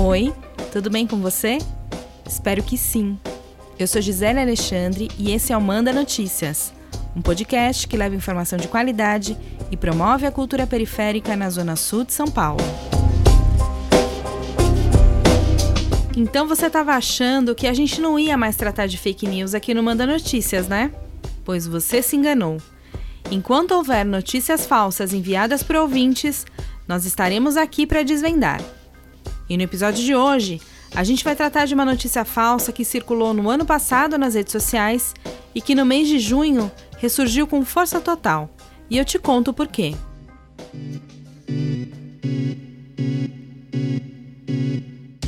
Oi, tudo bem com você? Espero que sim. Eu sou Gisele Alexandre e esse é o Manda Notícias, um podcast que leva informação de qualidade e promove a cultura periférica na Zona Sul de São Paulo. Então você estava achando que a gente não ia mais tratar de fake news aqui no Manda Notícias, né? Pois você se enganou. Enquanto houver notícias falsas enviadas por ouvintes, nós estaremos aqui para desvendar. E no episódio de hoje, a gente vai tratar de uma notícia falsa que circulou no ano passado nas redes sociais e que no mês de junho ressurgiu com força total. E eu te conto por quê.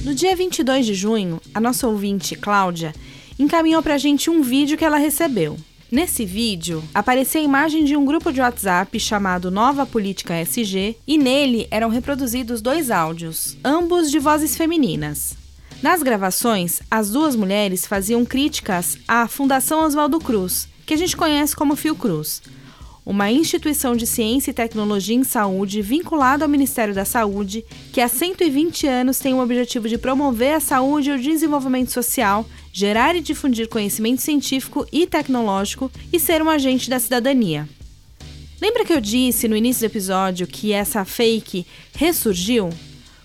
No dia 22 de junho, a nossa ouvinte, Cláudia, encaminhou para a gente um vídeo que ela recebeu. Nesse vídeo, aparecia a imagem de um grupo de WhatsApp chamado Nova Política SG e nele eram reproduzidos dois áudios, ambos de vozes femininas. Nas gravações, as duas mulheres faziam críticas à Fundação Oswaldo Cruz, que a gente conhece como Fiocruz, uma instituição de ciência e tecnologia em saúde vinculada ao Ministério da Saúde, que há 120 anos tem o objetivo de promover a saúde e o desenvolvimento social, gerar e difundir conhecimento científico e tecnológico e ser um agente da cidadania. Lembra que eu disse no início do episódio que essa fake ressurgiu?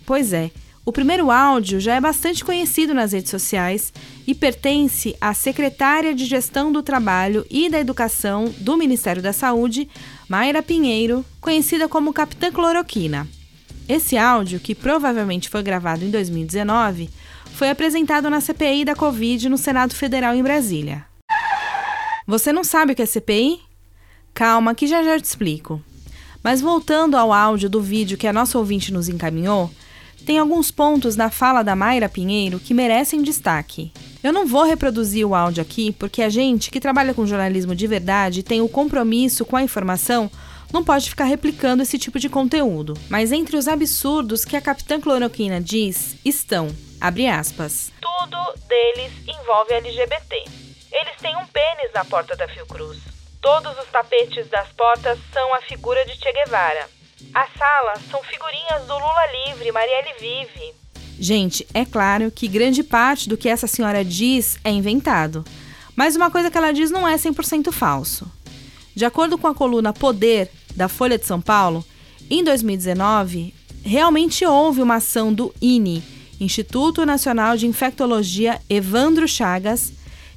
Pois é, o primeiro áudio já é bastante conhecido nas redes sociais e pertence à secretária de Gestão do Trabalho e da Educação do Ministério da Saúde, Mayra Pinheiro, conhecida como Capitã Cloroquina. Esse áudio, que provavelmente foi gravado em 2019, foi apresentado na CPI da Covid no Senado Federal em Brasília. Você não sabe o que é CPI? Calma, que já já te explico. Mas voltando ao áudio do vídeo que a nossa ouvinte nos encaminhou, tem alguns pontos na fala da Mayra Pinheiro que merecem destaque. Eu não vou reproduzir o áudio aqui porque a gente que trabalha com jornalismo de verdade tem o compromisso com a informação não pode ficar replicando esse tipo de conteúdo. Mas entre os absurdos que a Capitã Cloroquina diz estão, abre aspas, tudo deles envolve LGBT. Eles têm um pênis na porta da Fiocruz. Todos os tapetes das portas são a figura de Che Guevara. As salas são figurinhas do Lula livre, Marielle vive. Gente, é claro que grande parte do que essa senhora diz é inventado. Mas uma coisa que ela diz não é 100% falso. De acordo com a coluna Poder, da Folha de São Paulo, em 2019, realmente houve uma ação do INE, Instituto Nacional de Infectologia Evandro Chagas,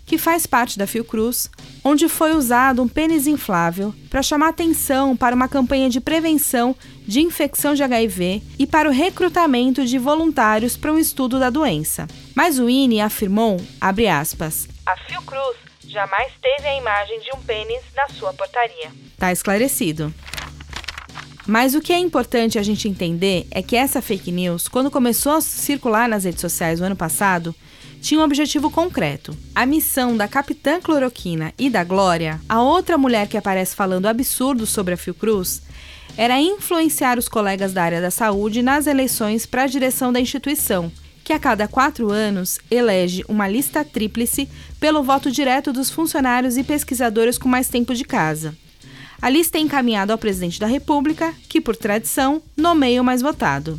que faz parte da Fiocruz, onde foi usado um pênis inflável para chamar atenção para uma campanha de prevenção de infecção de HIV e para o recrutamento de voluntários para um estudo da doença. Mas o INE afirmou, abre aspas, a Fiocruz jamais teve a imagem de um pênis na sua portaria. Tá esclarecido. Mas o que é importante a gente entender é que essa fake news, quando começou a circular nas redes sociais no ano passado, tinha um objetivo concreto. A missão da Capitã Cloroquina e da Glória, a outra mulher que aparece falando absurdos sobre a Fiocruz, era influenciar os colegas da área da saúde nas eleições para a direção da instituição, que a cada quatro anos elege uma lista tríplice pelo voto direto dos funcionários e pesquisadores com mais tempo de casa. A lista é encaminhada ao presidente da República, que, por tradição, nomeia o mais votado.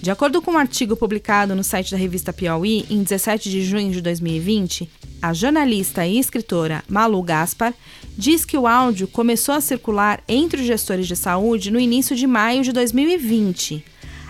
De acordo com um artigo publicado no site da revista Piauí em 17 de junho de 2020, a jornalista e escritora Malu Gaspar diz que o áudio começou a circular entre os gestores de saúde no início de maio de 2020.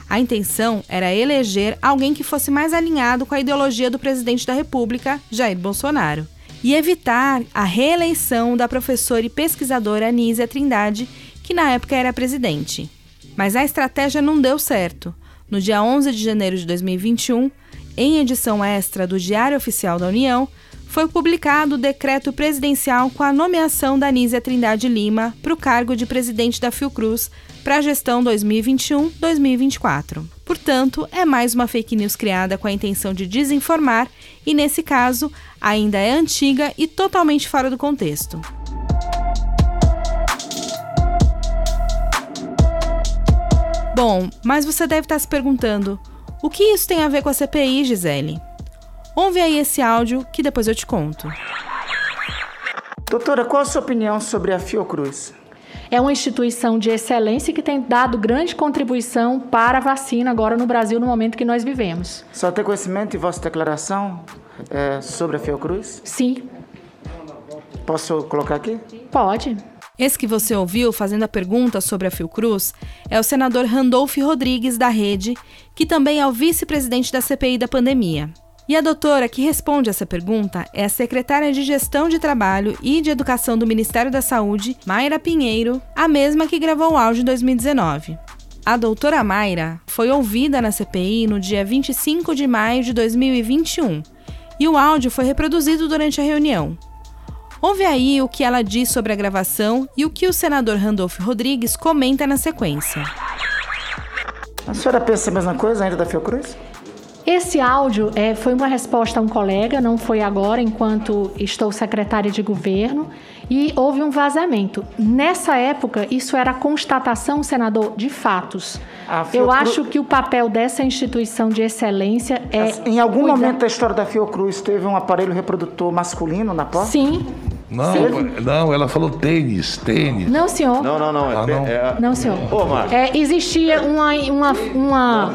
A intenção era eleger alguém que fosse mais alinhado com a ideologia do presidente da República, Jair Bolsonaro, e evitar a reeleição da professora e pesquisadora Anísia Trindade, que na época era presidente. Mas a estratégia não deu certo. No dia 11 de janeiro de 2021, em edição extra do Diário Oficial da União, foi publicado o decreto presidencial com a nomeação da Anísia Trindade Lima para o cargo de presidente da Fiocruz para a gestão 2021-2024. Portanto, é mais uma fake news criada com a intenção de desinformar e, nesse caso, ainda é antiga e totalmente fora do contexto. Bom, mas você deve estar se perguntando: o que isso tem a ver com a CPI, Gisele? Ouve aí esse áudio que depois eu te conto. Doutora, qual a sua opinião sobre a Fiocruz? é uma instituição de excelência que tem dado grande contribuição para a vacina agora no Brasil, no momento que nós vivemos. Só tem conhecimento de vossa declaração é, sobre a Fiocruz? Sim. Posso colocar aqui? Pode. Esse que você ouviu fazendo a pergunta sobre a Fiocruz é o senador Randolph Rodrigues, da Rede, que também é o vice-presidente da CPI da pandemia. E a doutora que responde essa pergunta é a secretária de Gestão de Trabalho e de Educação do Ministério da Saúde, Mayra Pinheiro, a mesma que gravou o áudio em 2019. A doutora Mayra foi ouvida na CPI no dia 25 de maio de 2021 e o áudio foi reproduzido durante a reunião. Ouve aí o que ela diz sobre a gravação e o que o senador Randolph Rodrigues comenta na sequência. A senhora pensa a mesma coisa ainda da Fiocruz? Esse áudio é, foi uma resposta a um colega, não foi agora, enquanto estou secretária de governo, e houve um vazamento. Nessa época, isso era constatação, senador, de fatos. Eu acho que o papel dessa instituição de excelência é. Em algum cuidar... momento da história da Fiocruz teve um aparelho reprodutor masculino na porta? Sim. Não, não, ela falou tênis, tênis. Não, senhor. Não, não, não. É, ah, não. É, não, senhor. Ô, é, existia uma, uma, uma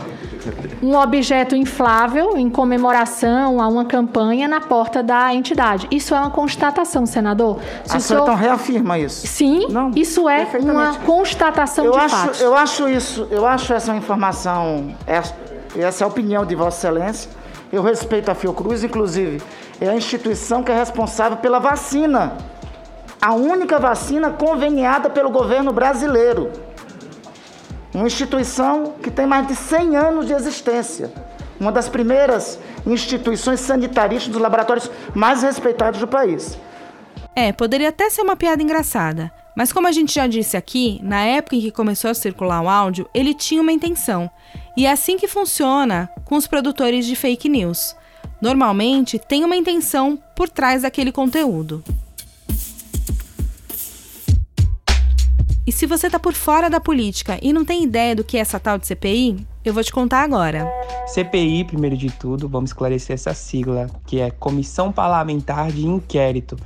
um objeto inflável em comemoração a uma campanha na porta da entidade. Isso é uma constatação, senador. Se a senhora então reafirma isso? Sim, Não, isso é uma constatação eu de acho, fatos. Eu acho isso, eu acho essa informação, essa, essa é a opinião de Vossa Excelência. Eu respeito a Fiocruz, inclusive, é a instituição que é responsável pela vacina. A única vacina conveniada pelo governo brasileiro. Uma instituição que tem mais de 100 anos de existência. Uma das primeiras instituições sanitaristas dos laboratórios mais respeitados do país. É, poderia até ser uma piada engraçada. Mas como a gente já disse aqui, na época em que começou a circular o áudio, ele tinha uma intenção. E é assim que funciona com os produtores de fake news. Normalmente tem uma intenção por trás daquele conteúdo. E se você tá por fora da política e não tem ideia do que é essa tal de CPI, eu vou te contar agora. CPI, primeiro de tudo, vamos esclarecer essa sigla, que é Comissão Parlamentar de Inquérito.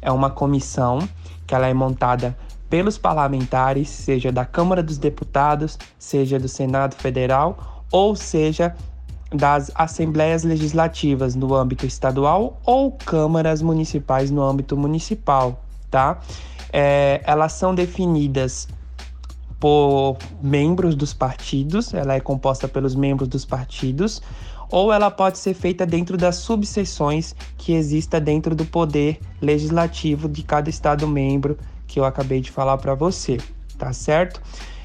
É uma comissão que ela é montada pelos parlamentares, seja da Câmara dos Deputados, seja do Senado Federal, ou seja das assembleias legislativas no âmbito estadual ou câmaras municipais no âmbito municipal, tá? é, elas são definidas por membros dos partidos, ela é composta pelos membros dos partidos, ou ela pode ser feita dentro das subseções que exista dentro do poder legislativo de cada estado membro que eu acabei de falar para você, tá certo?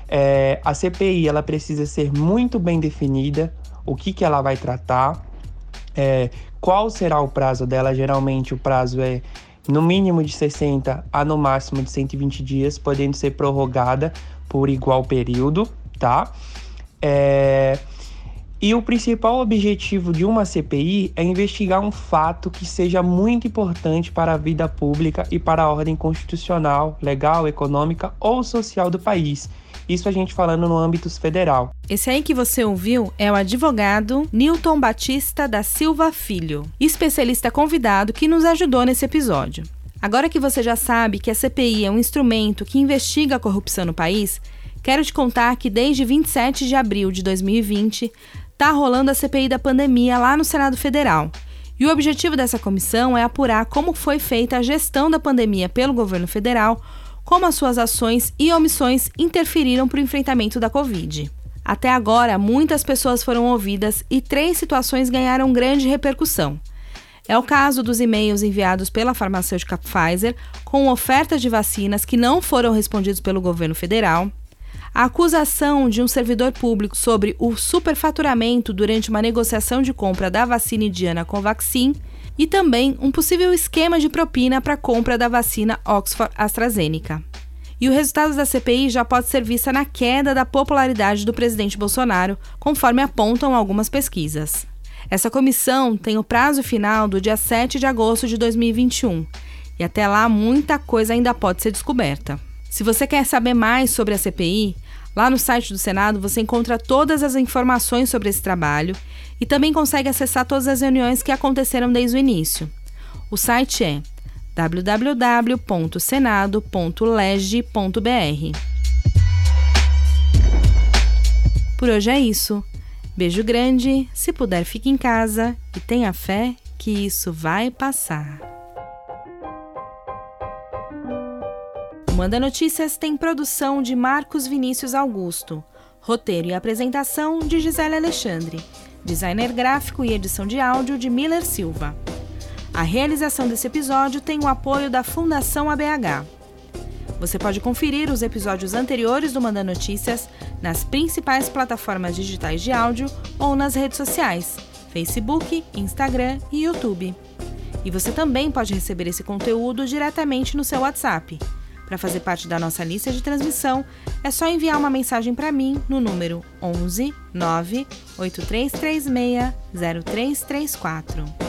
É, a CPI ela precisa ser muito bem definida, o que, que ela vai tratar, é, qual será o prazo dela. Geralmente o prazo é no mínimo de 60 a no máximo de 120 dias, podendo ser prorrogada por igual período, tá? É... E o principal objetivo de uma CPI é investigar um fato que seja muito importante para a vida pública e para a ordem constitucional, legal, econômica ou social do país. Isso a gente falando no âmbito federal. Esse aí que você ouviu é o advogado Newton Batista da Silva Filho, especialista convidado que nos ajudou nesse episódio. Agora que você já sabe que a CPI é um instrumento que investiga a corrupção no país, quero te contar que desde 27 de abril de 2020 está rolando a CPI da pandemia lá no Senado Federal. E o objetivo dessa comissão é apurar como foi feita a gestão da pandemia pelo governo federal, como as suas ações e omissões interferiram para o enfrentamento da Covid. Até agora, muitas pessoas foram ouvidas e três situações ganharam grande repercussão. É o caso dos e-mails enviados pela farmacêutica Pfizer com ofertas de vacinas que não foram respondidos pelo governo federal, a acusação de um servidor público sobre o superfaturamento durante uma negociação de compra da vacina indiana Covaxin e também um possível esquema de propina para a compra da vacina Oxford AstraZeneca. E o resultado da CPI já pode ser vista na queda da popularidade do presidente Bolsonaro, conforme apontam algumas pesquisas. Essa comissão tem o prazo final do dia 7 de agosto de 2021 e até lá muita coisa ainda pode ser descoberta. Se você quer saber mais sobre a CPI, lá no site do Senado você encontra todas as informações sobre esse trabalho e também consegue acessar todas as reuniões que aconteceram desde o início. O site é www.senado.lege.br. Por hoje é isso. Beijo grande, se puder fique em casa e tenha fé que isso vai passar. Manda Notícias tem produção de Marcos Vinícius Augusto, roteiro e apresentação de Gisele Alexandre, designer gráfico e edição de áudio de Miller Silva. A realização desse episódio tem o apoio da Fundação ABH. Você pode conferir os episódios anteriores do Manda Notícias nas principais plataformas digitais de áudio ou nas redes sociais, Facebook, Instagram e YouTube. E você também pode receber esse conteúdo diretamente no seu WhatsApp. Para fazer parte da nossa lista de transmissão, é só enviar uma mensagem para mim no número 11 98336 0334.